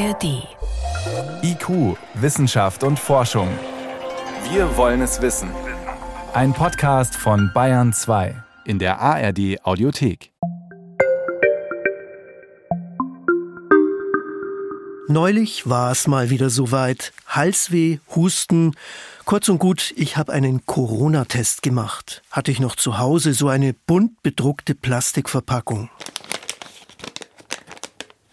ARD. IQ, Wissenschaft und Forschung. Wir wollen es wissen. Ein Podcast von Bayern 2 in der ARD Audiothek. Neulich war es mal wieder soweit. Halsweh, Husten. Kurz und gut, ich habe einen Corona-Test gemacht. Hatte ich noch zu Hause so eine bunt bedruckte Plastikverpackung.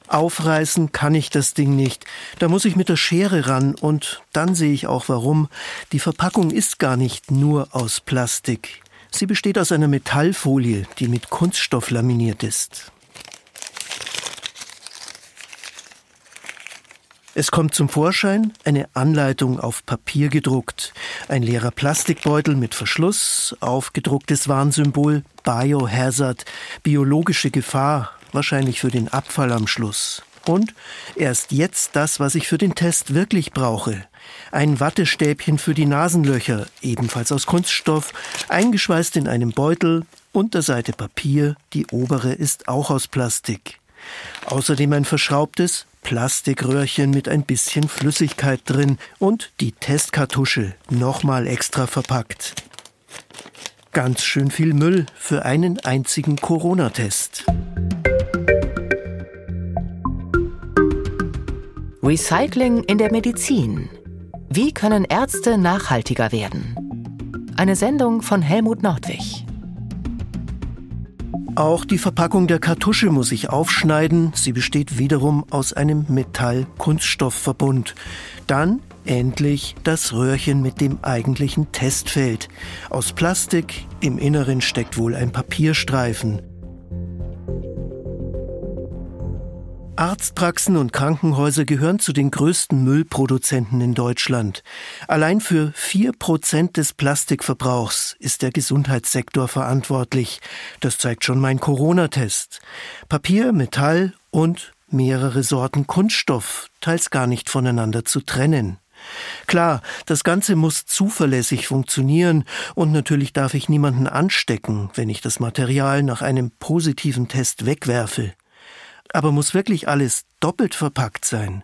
Aufreißen kann ich das Ding nicht. Da muss ich mit der Schere ran und dann sehe ich auch warum. Die Verpackung ist gar nicht nur aus Plastik. Sie besteht aus einer Metallfolie, die mit Kunststoff laminiert ist. Es kommt zum Vorschein eine Anleitung auf Papier gedruckt, ein leerer Plastikbeutel mit Verschluss, aufgedrucktes Warnsymbol Biohazard, biologische Gefahr, wahrscheinlich für den Abfall am Schluss. Und erst jetzt das, was ich für den Test wirklich brauche. Ein Wattestäbchen für die Nasenlöcher, ebenfalls aus Kunststoff, eingeschweißt in einem Beutel, Unterseite Papier, die obere ist auch aus Plastik. Außerdem ein verschraubtes Plastikröhrchen mit ein bisschen Flüssigkeit drin und die Testkartusche nochmal extra verpackt. Ganz schön viel Müll für einen einzigen Corona-Test. Recycling in der Medizin. Wie können Ärzte nachhaltiger werden? Eine Sendung von Helmut Nordwig. Auch die Verpackung der Kartusche muss ich aufschneiden. Sie besteht wiederum aus einem Metall-Kunststoffverbund. Dann endlich das Röhrchen mit dem eigentlichen Testfeld. Aus Plastik, im Inneren steckt wohl ein Papierstreifen. Arztpraxen und Krankenhäuser gehören zu den größten Müllproduzenten in Deutschland. Allein für vier Prozent des Plastikverbrauchs ist der Gesundheitssektor verantwortlich. Das zeigt schon mein Corona-Test. Papier, Metall und mehrere Sorten Kunststoff, teils gar nicht voneinander zu trennen. Klar, das Ganze muss zuverlässig funktionieren und natürlich darf ich niemanden anstecken, wenn ich das Material nach einem positiven Test wegwerfe. Aber muss wirklich alles doppelt verpackt sein?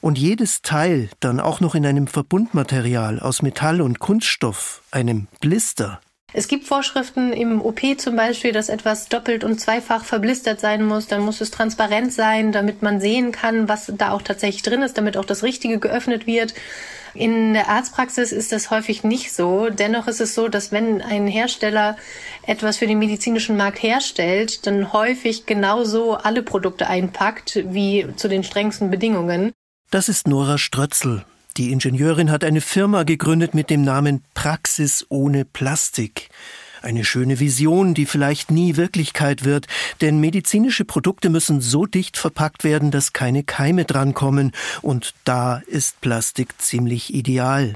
Und jedes Teil dann auch noch in einem Verbundmaterial aus Metall und Kunststoff, einem Blister? Es gibt Vorschriften im OP zum Beispiel, dass etwas doppelt und zweifach verblistert sein muss. Dann muss es transparent sein, damit man sehen kann, was da auch tatsächlich drin ist, damit auch das Richtige geöffnet wird. In der Arztpraxis ist das häufig nicht so. Dennoch ist es so, dass wenn ein Hersteller etwas für den medizinischen Markt herstellt, dann häufig genauso alle Produkte einpackt wie zu den strengsten Bedingungen. Das ist Nora Strötzel. Die Ingenieurin hat eine Firma gegründet mit dem Namen Praxis ohne Plastik. Eine schöne Vision, die vielleicht nie Wirklichkeit wird, denn medizinische Produkte müssen so dicht verpackt werden, dass keine Keime drankommen, und da ist Plastik ziemlich ideal.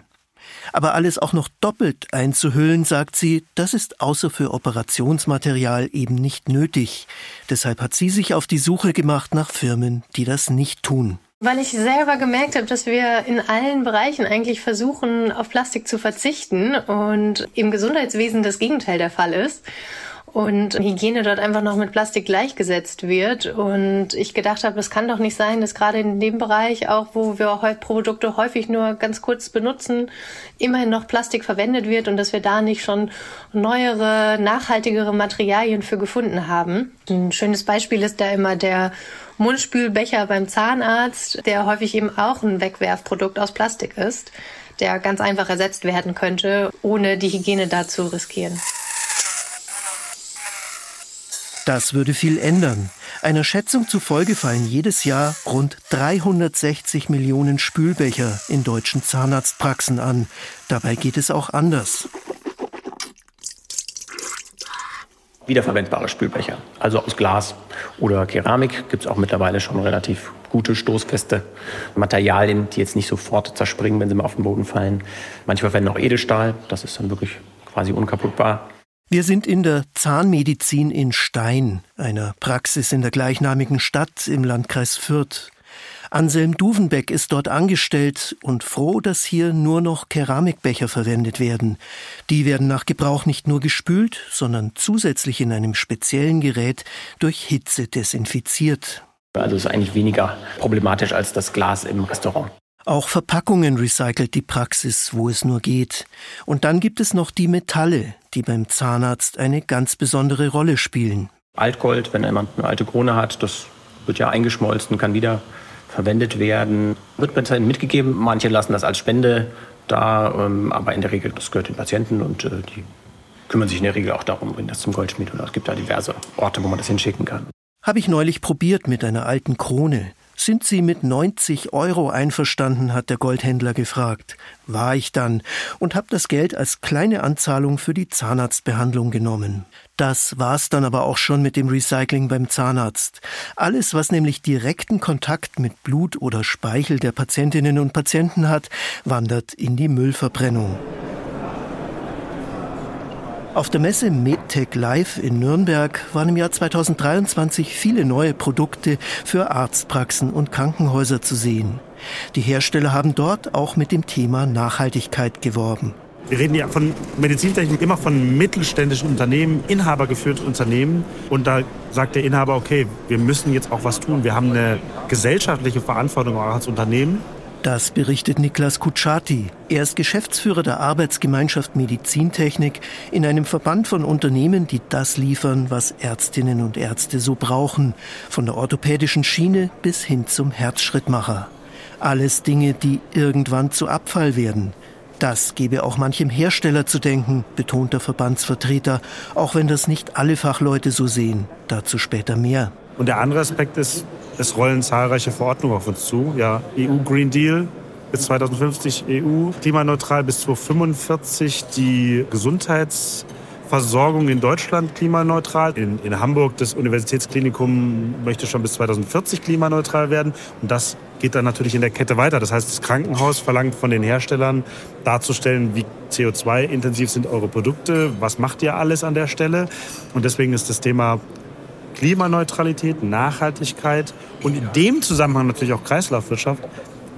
Aber alles auch noch doppelt einzuhüllen, sagt sie, das ist außer für Operationsmaterial eben nicht nötig. Deshalb hat sie sich auf die Suche gemacht nach Firmen, die das nicht tun. Weil ich selber gemerkt habe, dass wir in allen Bereichen eigentlich versuchen, auf Plastik zu verzichten und im Gesundheitswesen das Gegenteil der Fall ist und Hygiene dort einfach noch mit Plastik gleichgesetzt wird. Und ich gedacht habe, es kann doch nicht sein, dass gerade in dem Bereich, auch wo wir Produkte häufig nur ganz kurz benutzen, immerhin noch Plastik verwendet wird und dass wir da nicht schon neuere, nachhaltigere Materialien für gefunden haben. Ein schönes Beispiel ist da immer der Mundspülbecher beim Zahnarzt, der häufig eben auch ein Wegwerfprodukt aus Plastik ist, der ganz einfach ersetzt werden könnte, ohne die Hygiene da zu riskieren. Das würde viel ändern. Einer Schätzung zufolge fallen jedes Jahr rund 360 Millionen Spülbecher in deutschen Zahnarztpraxen an. Dabei geht es auch anders. wiederverwendbare Spülbecher, also aus Glas oder Keramik. Gibt es auch mittlerweile schon relativ gute, stoßfeste Materialien, die jetzt nicht sofort zerspringen, wenn sie mal auf den Boden fallen. Manche verwenden auch Edelstahl, das ist dann wirklich quasi unkaputtbar. Wir sind in der Zahnmedizin in Stein, einer Praxis in der gleichnamigen Stadt im Landkreis Fürth. Anselm Duvenbeck ist dort angestellt und froh, dass hier nur noch Keramikbecher verwendet werden. Die werden nach Gebrauch nicht nur gespült, sondern zusätzlich in einem speziellen Gerät durch Hitze desinfiziert. Also ist eigentlich weniger problematisch als das Glas im Restaurant. Auch Verpackungen recycelt die Praxis, wo es nur geht. Und dann gibt es noch die Metalle, die beim Zahnarzt eine ganz besondere Rolle spielen. Altgold, wenn jemand eine alte Krone hat, das wird ja eingeschmolzen, kann wieder verwendet werden. Wird mitgegeben, manche lassen das als Spende da, ähm, aber in der Regel, das gehört den Patienten und äh, die kümmern sich in der Regel auch darum, bringen das zum Goldschmied oder es gibt da diverse Orte, wo man das hinschicken kann. Habe ich neulich probiert mit einer alten Krone. Sind Sie mit 90 Euro einverstanden, hat der Goldhändler gefragt. War ich dann und habe das Geld als kleine Anzahlung für die Zahnarztbehandlung genommen. Das war's dann aber auch schon mit dem Recycling beim Zahnarzt. Alles, was nämlich direkten Kontakt mit Blut oder Speichel der Patientinnen und Patienten hat, wandert in die Müllverbrennung. Auf der Messe MedTech Live in Nürnberg waren im Jahr 2023 viele neue Produkte für Arztpraxen und Krankenhäuser zu sehen. Die Hersteller haben dort auch mit dem Thema Nachhaltigkeit geworben. Wir reden ja von Medizintechnik immer von mittelständischen Unternehmen, inhabergeführten Unternehmen. Und da sagt der Inhaber, okay, wir müssen jetzt auch was tun. Wir haben eine gesellschaftliche Verantwortung auch als Unternehmen. Das berichtet Niklas Kutschaty. Er ist Geschäftsführer der Arbeitsgemeinschaft Medizintechnik in einem Verband von Unternehmen, die das liefern, was Ärztinnen und Ärzte so brauchen, von der orthopädischen Schiene bis hin zum Herzschrittmacher. Alles Dinge, die irgendwann zu Abfall werden. Das gebe auch manchem Hersteller zu denken, betont der Verbandsvertreter, auch wenn das nicht alle Fachleute so sehen. Dazu später mehr. Und der andere Aspekt ist, es rollen zahlreiche Verordnungen auf uns zu. Ja, EU Green Deal bis 2050 EU, klimaneutral bis 2045 die Gesundheitsversorgung in Deutschland klimaneutral. In, in Hamburg das Universitätsklinikum möchte schon bis 2040 klimaneutral werden. Und das geht dann natürlich in der Kette weiter. Das heißt, das Krankenhaus verlangt von den Herstellern darzustellen, wie CO2-intensiv sind eure Produkte, was macht ihr alles an der Stelle. Und deswegen ist das Thema Klimaneutralität, Nachhaltigkeit und in dem Zusammenhang natürlich auch Kreislaufwirtschaft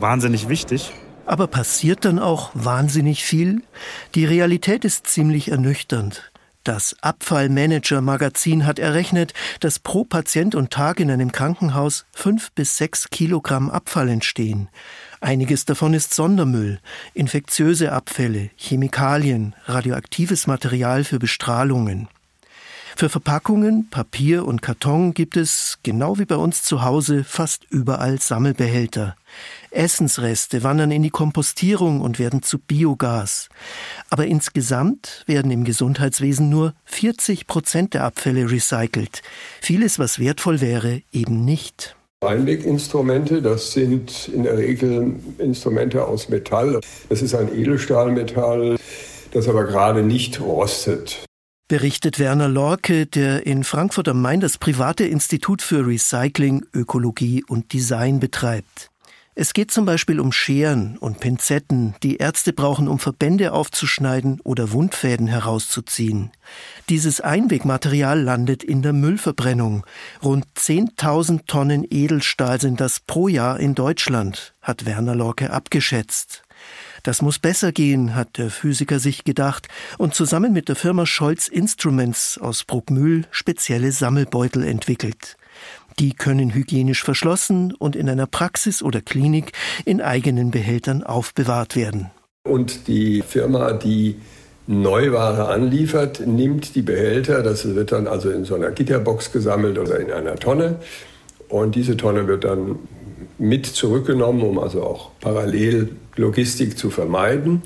wahnsinnig wichtig. Aber passiert dann auch wahnsinnig viel? Die Realität ist ziemlich ernüchternd. Das Abfallmanager-Magazin hat errechnet, dass pro Patient und Tag in einem Krankenhaus fünf bis sechs Kilogramm Abfall entstehen. Einiges davon ist Sondermüll, infektiöse Abfälle, Chemikalien, radioaktives Material für Bestrahlungen. Für Verpackungen, Papier und Karton gibt es, genau wie bei uns zu Hause, fast überall Sammelbehälter. Essensreste wandern in die Kompostierung und werden zu Biogas. Aber insgesamt werden im Gesundheitswesen nur 40 Prozent der Abfälle recycelt. Vieles, was wertvoll wäre, eben nicht. Einweginstrumente, das sind in der Regel Instrumente aus Metall. Das ist ein Edelstahlmetall, das aber gerade nicht rostet berichtet Werner Lorke, der in Frankfurt am Main das private Institut für Recycling, Ökologie und Design betreibt. Es geht zum Beispiel um Scheren und Pinzetten, die Ärzte brauchen, um Verbände aufzuschneiden oder Wundfäden herauszuziehen. Dieses Einwegmaterial landet in der Müllverbrennung. Rund 10.000 Tonnen Edelstahl sind das pro Jahr in Deutschland, hat Werner Lorke abgeschätzt. Das muss besser gehen, hat der Physiker sich gedacht und zusammen mit der Firma Scholz Instruments aus Bruckmühl spezielle Sammelbeutel entwickelt. Die können hygienisch verschlossen und in einer Praxis oder Klinik in eigenen Behältern aufbewahrt werden. Und die Firma, die Neuware anliefert, nimmt die Behälter, das wird dann also in so einer Gitterbox gesammelt oder in einer Tonne. Und diese Tonne wird dann mit zurückgenommen, um also auch parallel Logistik zu vermeiden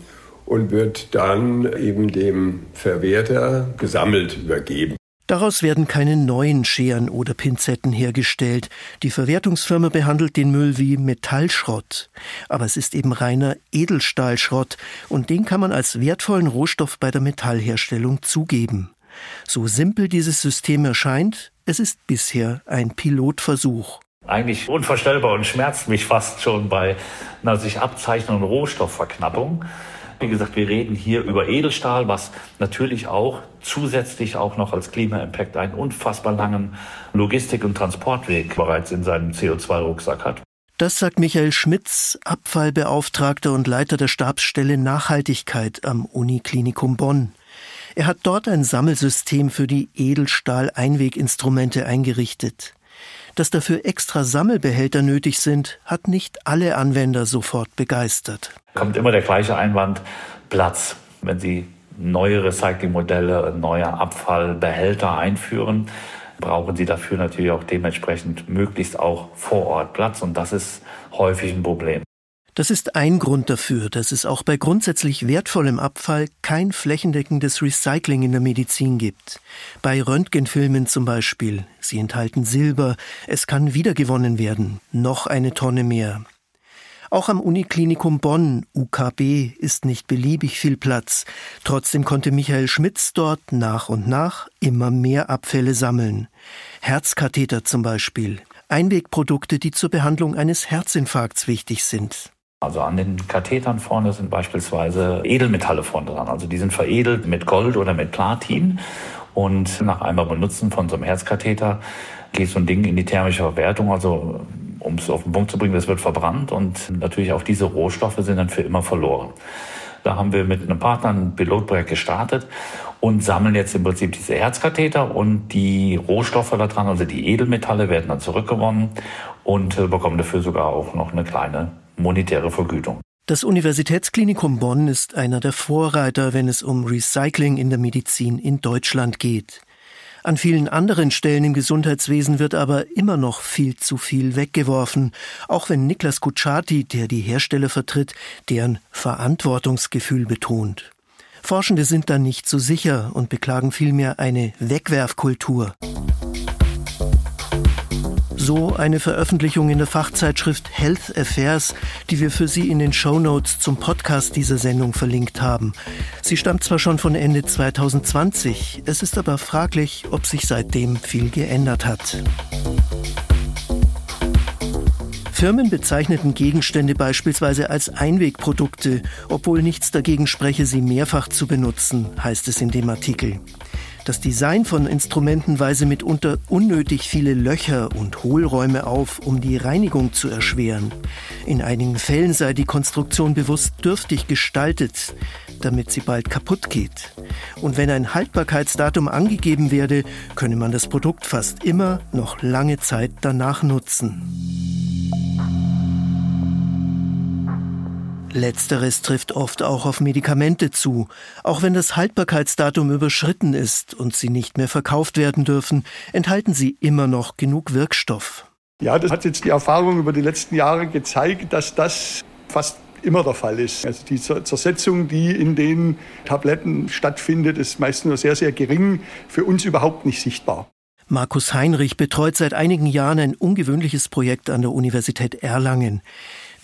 und wird dann eben dem Verwerter gesammelt übergeben. Daraus werden keine neuen Scheren oder Pinzetten hergestellt. Die Verwertungsfirma behandelt den Müll wie Metallschrott. Aber es ist eben reiner Edelstahlschrott und den kann man als wertvollen Rohstoff bei der Metallherstellung zugeben. So simpel dieses System erscheint, es ist bisher ein Pilotversuch eigentlich unvorstellbar und schmerzt mich fast schon bei einer sich abzeichnenden Rohstoffverknappung. Wie gesagt, wir reden hier über Edelstahl, was natürlich auch zusätzlich auch noch als Klima-Impact einen unfassbar langen Logistik- und Transportweg bereits in seinem CO2-Rucksack hat. Das sagt Michael Schmitz, Abfallbeauftragter und Leiter der Stabsstelle Nachhaltigkeit am Uniklinikum Bonn. Er hat dort ein Sammelsystem für die Edelstahl-Einweginstrumente eingerichtet. Dass dafür extra Sammelbehälter nötig sind, hat nicht alle Anwender sofort begeistert. Kommt immer der gleiche Einwand, Platz. Wenn Sie neue Recyclingmodelle, neue Abfallbehälter einführen, brauchen Sie dafür natürlich auch dementsprechend möglichst auch vor Ort Platz. Und das ist häufig ein Problem. Das ist ein Grund dafür, dass es auch bei grundsätzlich wertvollem Abfall kein flächendeckendes Recycling in der Medizin gibt. Bei Röntgenfilmen zum Beispiel. Sie enthalten Silber. Es kann wiedergewonnen werden. Noch eine Tonne mehr. Auch am Uniklinikum Bonn, UKB, ist nicht beliebig viel Platz. Trotzdem konnte Michael Schmitz dort nach und nach immer mehr Abfälle sammeln. Herzkatheter zum Beispiel. Einwegprodukte, die zur Behandlung eines Herzinfarkts wichtig sind. Also an den Kathetern vorne sind beispielsweise Edelmetalle vorne dran. Also die sind veredelt mit Gold oder mit Platin. Und nach einmal Benutzen von so einem Herzkatheter geht so ein Ding in die thermische Verwertung. Also um es auf den Punkt zu bringen, das wird verbrannt und natürlich auch diese Rohstoffe sind dann für immer verloren. Da haben wir mit einem Partner ein Pilotprojekt gestartet und sammeln jetzt im Prinzip diese Herzkatheter und die Rohstoffe da dran, also die Edelmetalle werden dann zurückgewonnen und äh, bekommen dafür sogar auch noch eine kleine monetäre Vergütung. Das Universitätsklinikum Bonn ist einer der Vorreiter, wenn es um Recycling in der Medizin in Deutschland geht. An vielen anderen Stellen im Gesundheitswesen wird aber immer noch viel zu viel weggeworfen, auch wenn Niklas Kutschaty, der die Hersteller vertritt, deren Verantwortungsgefühl betont. Forschende sind da nicht so sicher und beklagen vielmehr eine Wegwerfkultur. So eine Veröffentlichung in der Fachzeitschrift Health Affairs, die wir für Sie in den Show Notes zum Podcast dieser Sendung verlinkt haben. Sie stammt zwar schon von Ende 2020, es ist aber fraglich, ob sich seitdem viel geändert hat. Firmen bezeichneten Gegenstände beispielsweise als Einwegprodukte, obwohl nichts dagegen spreche, sie mehrfach zu benutzen, heißt es in dem Artikel. Das Design von Instrumenten weise mitunter unnötig viele Löcher und Hohlräume auf, um die Reinigung zu erschweren. In einigen Fällen sei die Konstruktion bewusst dürftig gestaltet, damit sie bald kaputt geht. Und wenn ein Haltbarkeitsdatum angegeben werde, könne man das Produkt fast immer noch lange Zeit danach nutzen. Letzteres trifft oft auch auf Medikamente zu. Auch wenn das Haltbarkeitsdatum überschritten ist und sie nicht mehr verkauft werden dürfen, enthalten sie immer noch genug Wirkstoff. Ja, das hat jetzt die Erfahrung über die letzten Jahre gezeigt, dass das fast immer der Fall ist. Also die Zersetzung, die in den Tabletten stattfindet, ist meist nur sehr, sehr gering, für uns überhaupt nicht sichtbar. Markus Heinrich betreut seit einigen Jahren ein ungewöhnliches Projekt an der Universität Erlangen.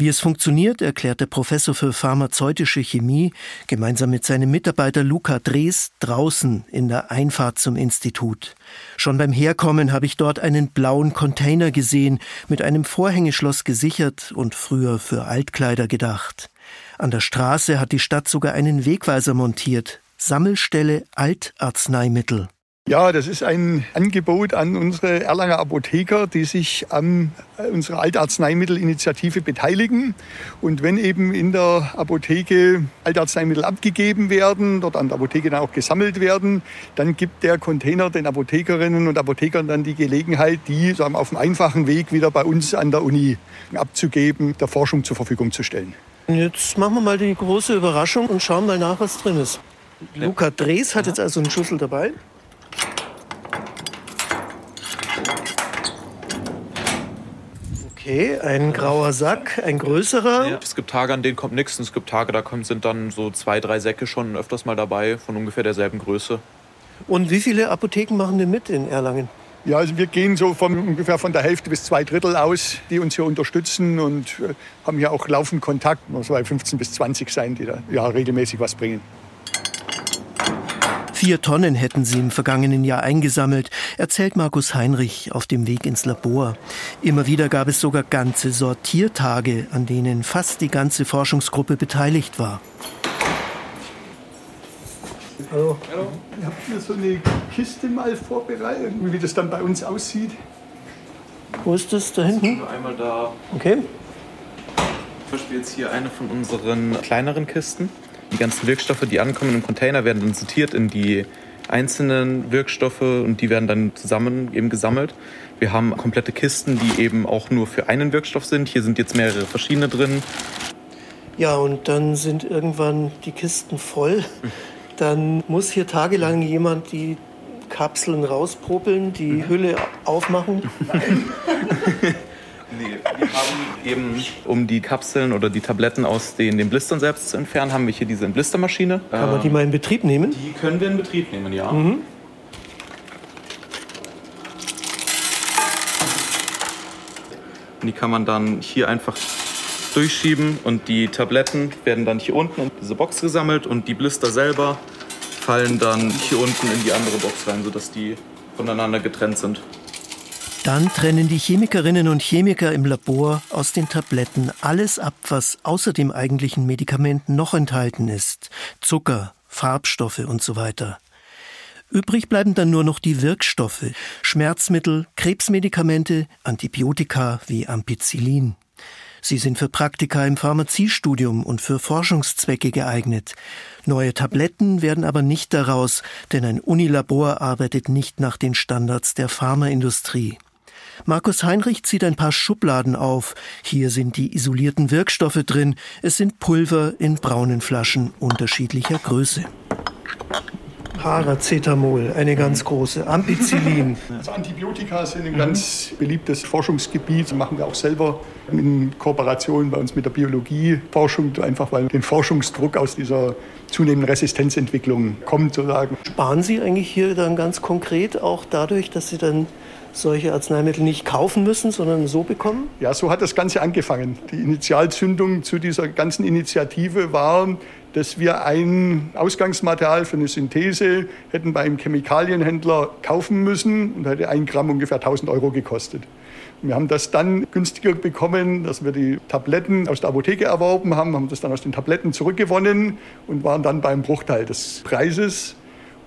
Wie es funktioniert, erklärt der Professor für pharmazeutische Chemie gemeinsam mit seinem Mitarbeiter Luca Drees draußen in der Einfahrt zum Institut. Schon beim Herkommen habe ich dort einen blauen Container gesehen, mit einem Vorhängeschloss gesichert und früher für Altkleider gedacht. An der Straße hat die Stadt sogar einen Wegweiser montiert. Sammelstelle Altarzneimittel. Ja, das ist ein Angebot an unsere Erlanger Apotheker, die sich an unserer Altarzneimittelinitiative beteiligen. Und wenn eben in der Apotheke Altarzneimittel abgegeben werden, dort an der Apotheke dann auch gesammelt werden, dann gibt der Container den Apothekerinnen und Apothekern dann die Gelegenheit, die sagen, auf einem einfachen Weg wieder bei uns an der Uni abzugeben, der Forschung zur Verfügung zu stellen. Jetzt machen wir mal die große Überraschung und schauen mal nach, was drin ist. Luca Drees hat jetzt also einen Schlüssel dabei. Okay, ein grauer Sack, ein größerer. Ja, es gibt Tage, an denen kommt nichts. Und es gibt Tage, da sind dann so zwei, drei Säcke schon öfters mal dabei, von ungefähr derselben Größe. Und wie viele Apotheken machen denn mit in Erlangen? Ja, also wir gehen so von ungefähr von der Hälfte bis zwei Drittel aus, die uns hier unterstützen und äh, haben hier auch laufend Kontakt. Muss bei 15 bis 20 sein, die da ja, regelmäßig was bringen. Vier Tonnen hätten sie im vergangenen Jahr eingesammelt, erzählt Markus Heinrich auf dem Weg ins Labor. Immer wieder gab es sogar ganze Sortiertage, an denen fast die ganze Forschungsgruppe beteiligt war. Hallo. Hallo. Ich habe hier so eine Kiste mal vorbereitet, wie das dann bei uns aussieht. Wo ist das da hinten? Einmal da. Okay. Zum Beispiel jetzt hier eine von unseren kleineren Kisten. Die ganzen Wirkstoffe, die ankommen im Container, werden dann sortiert in die einzelnen Wirkstoffe und die werden dann zusammen eben gesammelt. Wir haben komplette Kisten, die eben auch nur für einen Wirkstoff sind. Hier sind jetzt mehrere verschiedene drin. Ja, und dann sind irgendwann die Kisten voll. Dann muss hier tagelang jemand die Kapseln rauspropeln, die mhm. Hülle aufmachen. Nein. Nee, wir haben eben, um die Kapseln oder die Tabletten aus den, den Blistern selbst zu entfernen, haben wir hier diese Blistermaschine. Kann man die mal in Betrieb nehmen? Die können wir in Betrieb nehmen, ja. Mhm. Die kann man dann hier einfach durchschieben und die Tabletten werden dann hier unten in diese Box gesammelt und die Blister selber fallen dann hier unten in die andere Box rein, sodass die voneinander getrennt sind. Dann trennen die Chemikerinnen und Chemiker im Labor aus den Tabletten alles ab, was außer dem eigentlichen Medikament noch enthalten ist. Zucker, Farbstoffe und so weiter. Übrig bleiben dann nur noch die Wirkstoffe, Schmerzmittel, Krebsmedikamente, Antibiotika wie Ampicillin. Sie sind für Praktika im Pharmaziestudium und für Forschungszwecke geeignet. Neue Tabletten werden aber nicht daraus, denn ein Unilabor arbeitet nicht nach den Standards der Pharmaindustrie. Markus Heinrich zieht ein paar Schubladen auf. Hier sind die isolierten Wirkstoffe drin. Es sind Pulver in braunen Flaschen unterschiedlicher Größe. Paracetamol, eine ganz große. Ampicillin. Also Antibiotika sind ein ganz beliebtes Forschungsgebiet. Das machen wir auch selber in Kooperation bei uns mit der Biologieforschung, einfach weil den Forschungsdruck aus dieser zunehmenden Resistenzentwicklung kommt, sozusagen. Sparen Sie eigentlich hier dann ganz konkret auch dadurch, dass Sie dann solche Arzneimittel nicht kaufen müssen, sondern so bekommen? Ja, so hat das Ganze angefangen. Die Initialzündung zu dieser ganzen Initiative war, dass wir ein Ausgangsmaterial für eine Synthese hätten bei einem Chemikalienhändler kaufen müssen und hätte ein Gramm ungefähr 1000 Euro gekostet. Wir haben das dann günstiger bekommen, dass wir die Tabletten aus der Apotheke erworben haben, haben das dann aus den Tabletten zurückgewonnen und waren dann beim Bruchteil des Preises.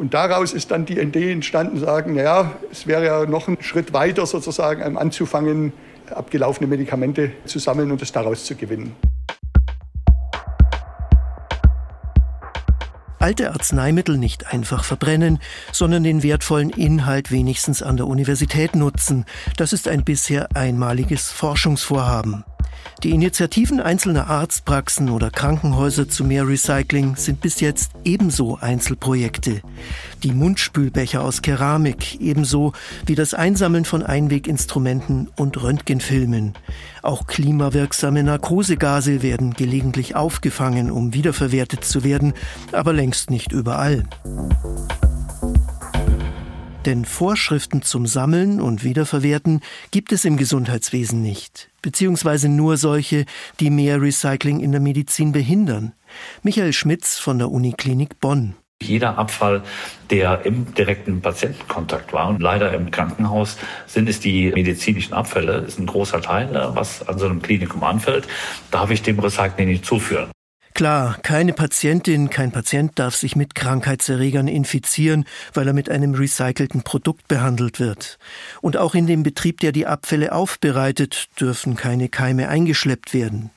Und daraus ist dann die Idee entstanden, sagen, naja, es wäre ja noch ein Schritt weiter sozusagen anzufangen, abgelaufene Medikamente zu sammeln und es daraus zu gewinnen. alte Arzneimittel nicht einfach verbrennen, sondern den wertvollen Inhalt wenigstens an der Universität nutzen. Das ist ein bisher einmaliges Forschungsvorhaben. Die Initiativen einzelner Arztpraxen oder Krankenhäuser zu mehr Recycling sind bis jetzt ebenso Einzelprojekte. Die Mundspülbecher aus Keramik ebenso wie das Einsammeln von Einweginstrumenten und Röntgenfilmen. Auch klimawirksame Narkosegase werden gelegentlich aufgefangen, um wiederverwertet zu werden, aber längst nicht überall. Denn Vorschriften zum Sammeln und Wiederverwerten gibt es im Gesundheitswesen nicht, beziehungsweise nur solche, die mehr Recycling in der Medizin behindern. Michael Schmitz von der Uniklinik Bonn. Jeder Abfall, der im direkten Patientenkontakt war und leider im Krankenhaus sind es die medizinischen Abfälle, ist ein großer Teil, was an so einem Klinikum anfällt, darf ich dem Recycling nicht zuführen. Klar, keine Patientin, kein Patient darf sich mit Krankheitserregern infizieren, weil er mit einem recycelten Produkt behandelt wird. Und auch in dem Betrieb, der die Abfälle aufbereitet, dürfen keine Keime eingeschleppt werden.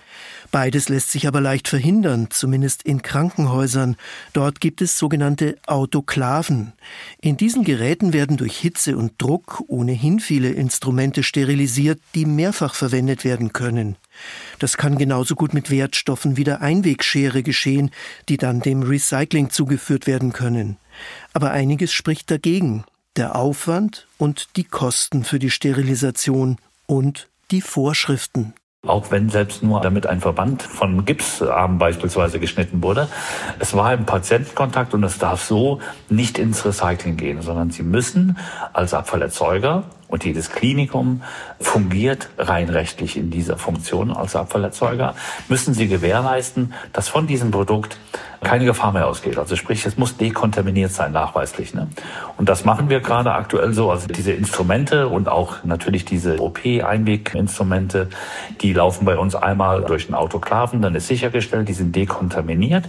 Beides lässt sich aber leicht verhindern, zumindest in Krankenhäusern. Dort gibt es sogenannte Autoklaven. In diesen Geräten werden durch Hitze und Druck ohnehin viele Instrumente sterilisiert, die mehrfach verwendet werden können. Das kann genauso gut mit Wertstoffen wie der Einwegschere geschehen, die dann dem Recycling zugeführt werden können. Aber einiges spricht dagegen. Der Aufwand und die Kosten für die Sterilisation und die Vorschriften. Auch wenn selbst nur damit ein Verband von Gipsarmen beispielsweise geschnitten wurde. Es war im Patientenkontakt und es darf so nicht ins Recycling gehen, sondern Sie müssen als Abfallerzeuger und jedes Klinikum fungiert rein rechtlich in dieser Funktion als Abfallerzeuger, müssen sie gewährleisten, dass von diesem Produkt keine Gefahr mehr ausgeht. Also sprich, es muss dekontaminiert sein, nachweislich. Ne? Und das machen wir gerade aktuell so. Also diese Instrumente und auch natürlich diese OP-Einweginstrumente, die laufen bei uns einmal durch den Autoklaven, dann ist sichergestellt, die sind dekontaminiert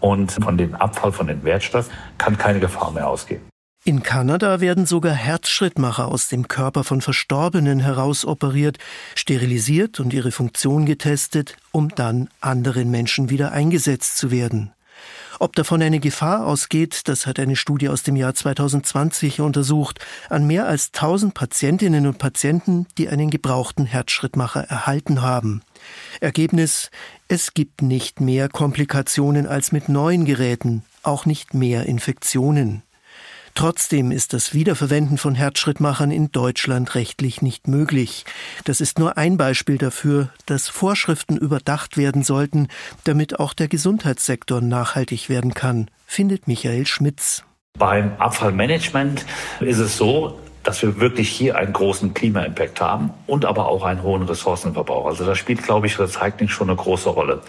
und von dem Abfall, von den Wertstoffen kann keine Gefahr mehr ausgehen. In Kanada werden sogar Herzschrittmacher aus dem Körper von Verstorbenen herausoperiert, sterilisiert und ihre Funktion getestet, um dann anderen Menschen wieder eingesetzt zu werden. Ob davon eine Gefahr ausgeht, das hat eine Studie aus dem Jahr 2020 untersucht, an mehr als 1000 Patientinnen und Patienten, die einen gebrauchten Herzschrittmacher erhalten haben. Ergebnis, es gibt nicht mehr Komplikationen als mit neuen Geräten, auch nicht mehr Infektionen. Trotzdem ist das Wiederverwenden von Herzschrittmachern in Deutschland rechtlich nicht möglich. Das ist nur ein Beispiel dafür, dass Vorschriften überdacht werden sollten, damit auch der Gesundheitssektor nachhaltig werden kann, findet Michael Schmitz. Beim Abfallmanagement ist es so, dass wir wirklich hier einen großen Klima-Impact haben und aber auch einen hohen Ressourcenverbrauch. Also da spielt, glaube ich, Recycling schon eine große Rolle.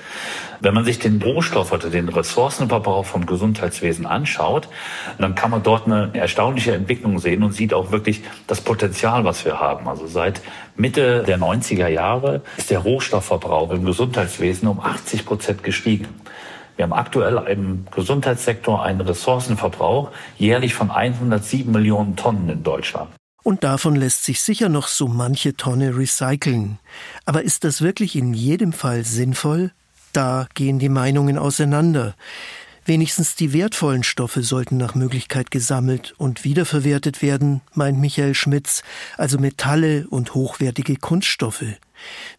Wenn man sich den Rohstoff oder den Ressourcenverbrauch vom Gesundheitswesen anschaut, dann kann man dort eine erstaunliche Entwicklung sehen und sieht auch wirklich das Potenzial, was wir haben. Also seit Mitte der 90er Jahre ist der Rohstoffverbrauch im Gesundheitswesen um 80 Prozent gestiegen. Wir haben aktuell im Gesundheitssektor einen Ressourcenverbrauch jährlich von 107 Millionen Tonnen in Deutschland. Und davon lässt sich sicher noch so manche Tonne recyceln. Aber ist das wirklich in jedem Fall sinnvoll? Da gehen die Meinungen auseinander. Wenigstens die wertvollen Stoffe sollten nach Möglichkeit gesammelt und wiederverwertet werden, meint Michael Schmitz, also Metalle und hochwertige Kunststoffe.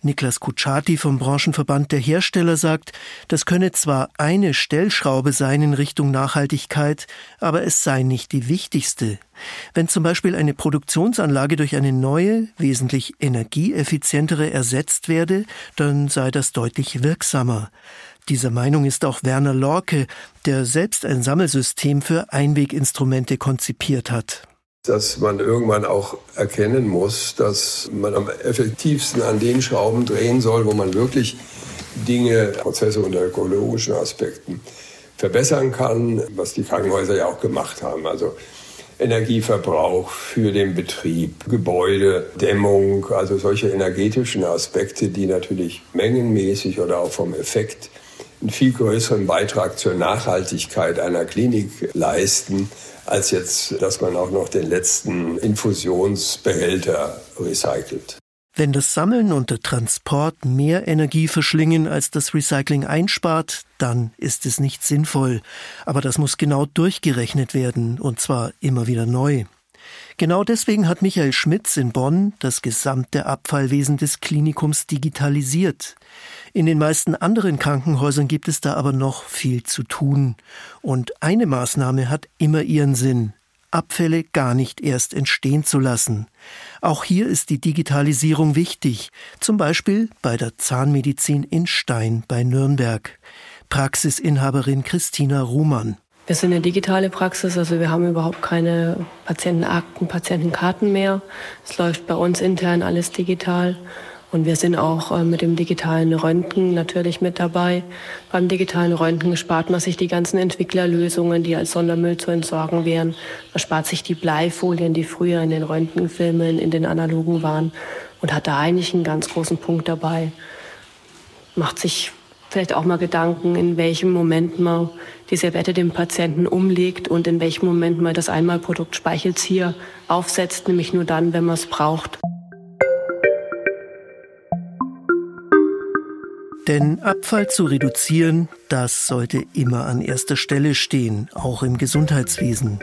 Niklas Kutschaty vom Branchenverband der Hersteller sagt, das könne zwar eine Stellschraube sein in Richtung Nachhaltigkeit, aber es sei nicht die wichtigste. Wenn zum Beispiel eine Produktionsanlage durch eine neue, wesentlich energieeffizientere ersetzt werde, dann sei das deutlich wirksamer. Dieser Meinung ist auch Werner Lorke, der selbst ein Sammelsystem für Einweginstrumente konzipiert hat dass man irgendwann auch erkennen muss, dass man am effektivsten an den Schrauben drehen soll, wo man wirklich Dinge, Prozesse unter ökologischen Aspekten verbessern kann, was die Krankenhäuser ja auch gemacht haben. Also Energieverbrauch für den Betrieb, Gebäude, Dämmung, also solche energetischen Aspekte, die natürlich mengenmäßig oder auch vom Effekt einen viel größeren Beitrag zur Nachhaltigkeit einer Klinik leisten als jetzt, dass man auch noch den letzten Infusionsbehälter recycelt. Wenn das Sammeln und der Transport mehr Energie verschlingen, als das Recycling einspart, dann ist es nicht sinnvoll. Aber das muss genau durchgerechnet werden, und zwar immer wieder neu. Genau deswegen hat Michael Schmitz in Bonn das gesamte Abfallwesen des Klinikums digitalisiert. In den meisten anderen Krankenhäusern gibt es da aber noch viel zu tun. Und eine Maßnahme hat immer ihren Sinn. Abfälle gar nicht erst entstehen zu lassen. Auch hier ist die Digitalisierung wichtig, zum Beispiel bei der Zahnmedizin in Stein bei Nürnberg. Praxisinhaberin Christina Ruhmann. Wir sind eine digitale Praxis, also wir haben überhaupt keine Patientenakten, Patientenkarten mehr. Es läuft bei uns intern alles digital. Und wir sind auch äh, mit dem digitalen Röntgen natürlich mit dabei. Beim digitalen Röntgen spart man sich die ganzen Entwicklerlösungen, die als Sondermüll zu entsorgen wären. Man spart sich die Bleifolien, die früher in den Röntgenfilmen, in den analogen waren und hat da eigentlich einen ganz großen Punkt dabei. Macht sich vielleicht auch mal Gedanken, in welchem Moment man die Servette dem Patienten umlegt und in welchem Moment man das Einmalprodukt Speichelzieher aufsetzt, nämlich nur dann, wenn man es braucht. Denn Abfall zu reduzieren, das sollte immer an erster Stelle stehen, auch im Gesundheitswesen.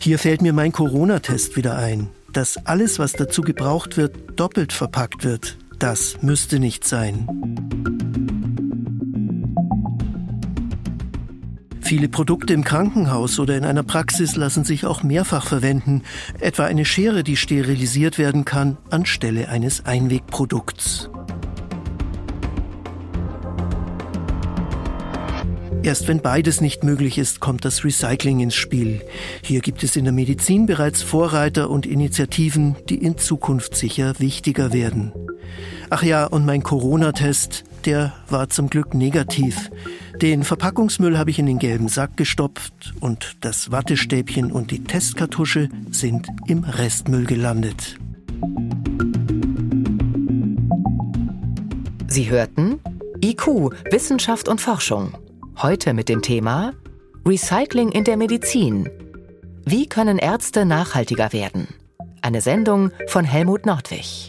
Hier fällt mir mein Corona-Test wieder ein. Dass alles, was dazu gebraucht wird, doppelt verpackt wird, das müsste nicht sein. Viele Produkte im Krankenhaus oder in einer Praxis lassen sich auch mehrfach verwenden, etwa eine Schere, die sterilisiert werden kann, anstelle eines Einwegprodukts. Erst wenn beides nicht möglich ist, kommt das Recycling ins Spiel. Hier gibt es in der Medizin bereits Vorreiter und Initiativen, die in Zukunft sicher wichtiger werden. Ach ja, und mein Corona-Test, der war zum Glück negativ. Den Verpackungsmüll habe ich in den gelben Sack gestopft und das Wattestäbchen und die Testkartusche sind im Restmüll gelandet. Sie hörten IQ, Wissenschaft und Forschung. Heute mit dem Thema Recycling in der Medizin. Wie können Ärzte nachhaltiger werden? Eine Sendung von Helmut Nordwig.